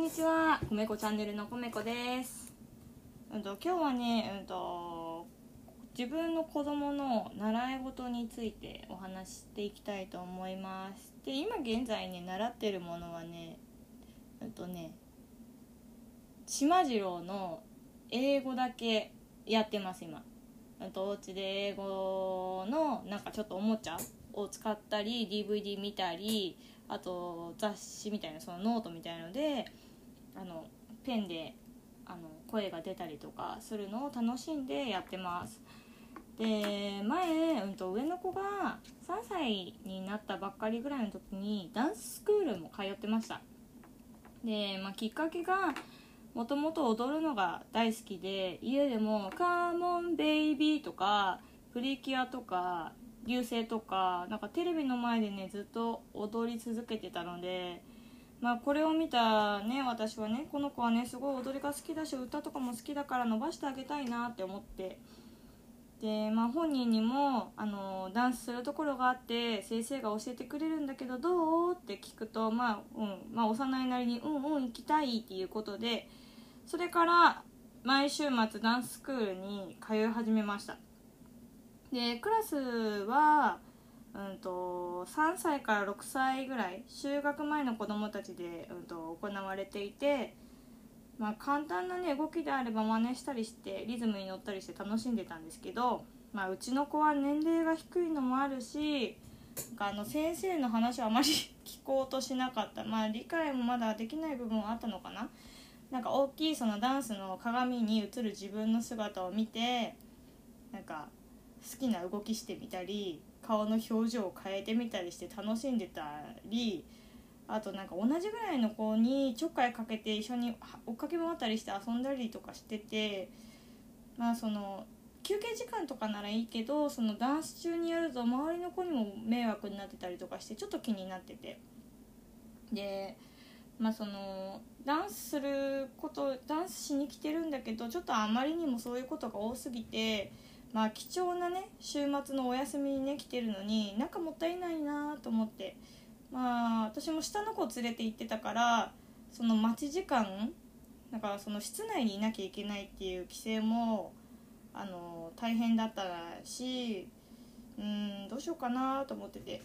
んにちは、こめこチャンネルのこめこです。うんと今日はね、うんと自分の子供の習い事についてお話ししていきたいと思います。で、今現在ね習ってるものはね、うんとね、島次郎の英語だけやってます今。うんとお家で英語のなんかちょっとおもちゃを使ったり DVD 見たりあと雑誌みたいなそのノートみたいのであのペンであの声が出たりとかするのを楽しんでやってます。で前、うん、と上の子が3歳になったばっかりぐらいの時にダンススクールも通ってました。で、まあ、きっかけがもともと踊るのが大好きで家でも「 C'mon baby」とか「プリキュア」とか流星とかなんかテレビの前でねずっと踊り続けてたので、まあ、これを見たね私はねこの子はねすごい踊りが好きだし歌とかも好きだから伸ばしてあげたいなって思ってで、まあ、本人にもあのダンスするところがあって先生が教えてくれるんだけどどうって聞くと、まあうんまあ、幼いなりに「うんうん行きたい」っていうことでそれから毎週末ダンススクールに通い始めました。でクラスは、うんと、3歳から6歳ぐらい就学前の子どもたちで、うんと、行われていて、まあ、簡単な、ね、動きであれば真似したりしてリズムに乗ったりして楽しんでたんですけど、まあ、うちの子は年齢が低いのもあるしあの先生の話はあまり聞こうとしなかった、まあ、理解もまだできない部分はあったのかな。なんか大きいそのダンスの鏡に映る自分の姿を見てなんか好きな動きしてみたり顔の表情を変えてみたりして楽しんでたりあとなんか同じぐらいの子にちょっかいかけて一緒に追っかけ回ったりして遊んだりとかしててまあその休憩時間とかならいいけどそのダンス中にやると周りの子にも迷惑になってたりとかしてちょっと気になってて。でまあそのダンスすることダンスしに来てるんだけどちょっとあまりにもそういうことが多すぎてまあ貴重なね週末のお休みにね来てるのになんかもったいないなと思って。まあ私も下の子を連れて行ってたからその待ち時間だからその室内にいなきゃいけないっていう規制もあの大変だったしうんどうしようかなと思ってて。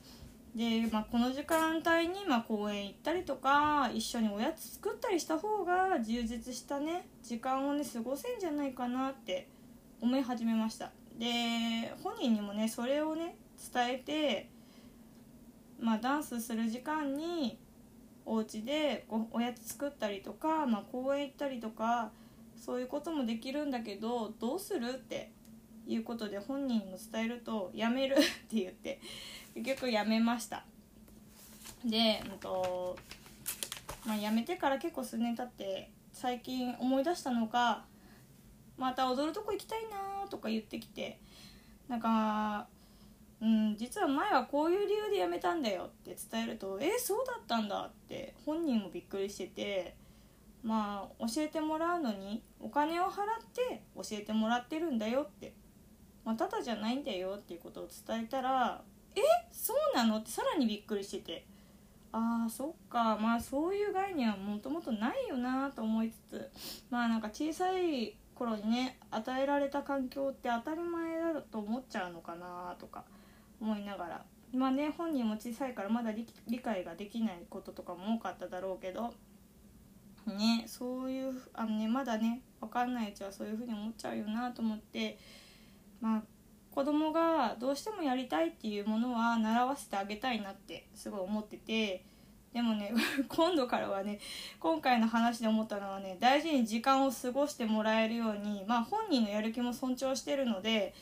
で、まあ、この時間帯にまあ公園行ったりとか一緒におやつ作ったりした方が充実したね時間をね過ごせんじゃないかなって思い始めました。で本人にもねそれをね伝えて、まあ、ダンスする時間にお家でおおやつ作ったりとか、まあ、公園行ったりとかそういうこともできるんだけどどうするっていうことで本人にも伝えると「やめる 」って言って結局やめました。で、うんとまあ、やめてから結構数年経って最近思い出したのがまた踊るとこ行きたいなとか言ってきてなんか、うん、実は前はこういう理由で辞めたんだよって伝えると「えそうだったんだ」って本人もびっくりしててまあ教えてもらうのにお金を払って教えてもらってるんだよって、まあ、ただじゃないんだよっていうことを伝えたら「えそうなの?」ってさらにびっくりしてて。あーそっかまあそういう概念はもともとないよなと思いつつまあなんか小さい頃にね与えられた環境って当たり前だと思っちゃうのかなとか思いながら。まあね本人も小さいからまだ理解ができないこととかも多かっただろうけど。ねそういうあのねまだね分かんないうちはそういうふうに思っちゃうよなと思って。まあ子供がどうしてもやりたいっていうものは習わせてあげたいなってすごい思ってて。でもね 今度からはね今回の話で思ったのはね大事に時間を過ごしてもらえるようにまあ本人のやる気も尊重してるので、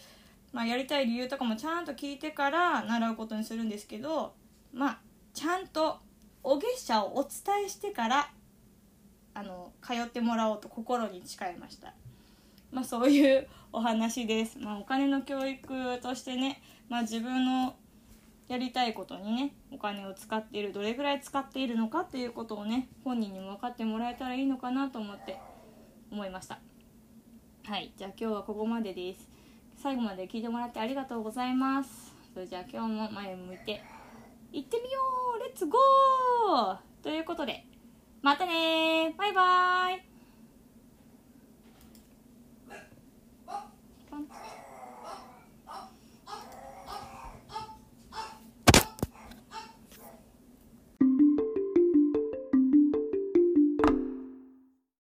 まあ、やりたい理由とかもちゃんと聞いてから習うことにするんですけどまあちゃんとお月謝をお伝えしてからあの通ってもらおうと心に誓いました。まあ、そういうお話です、まあ、お金の教育としてね、まあ、自分のやりたいことにねお金を使っているどれぐらい使っているのかっていうことをね本人にも分かってもらえたらいいのかなと思って思いました。はいじゃあ今日はここまでです。最後まで聞いてもらってありがとうございます。それじゃあ今日も前を向いて行ってみようレッツゴー!ということでまたねバイバーイ。